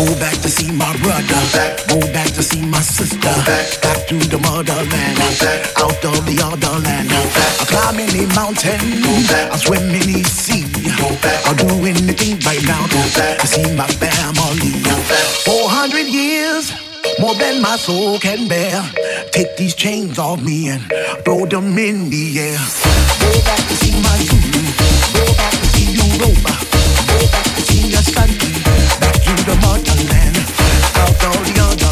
Go back to see my brother. Go back to see my sister. Back to the motherland. Out of the other land. I climb any mountain. I swim any sea. I'll do anything right now to see my family. 400 years. More than my soul can bear. Take these chains off me and throw them in the air. Go back to see my Zulu. Go back to see Europa. Go back to see your country. To the mud and then out on the other.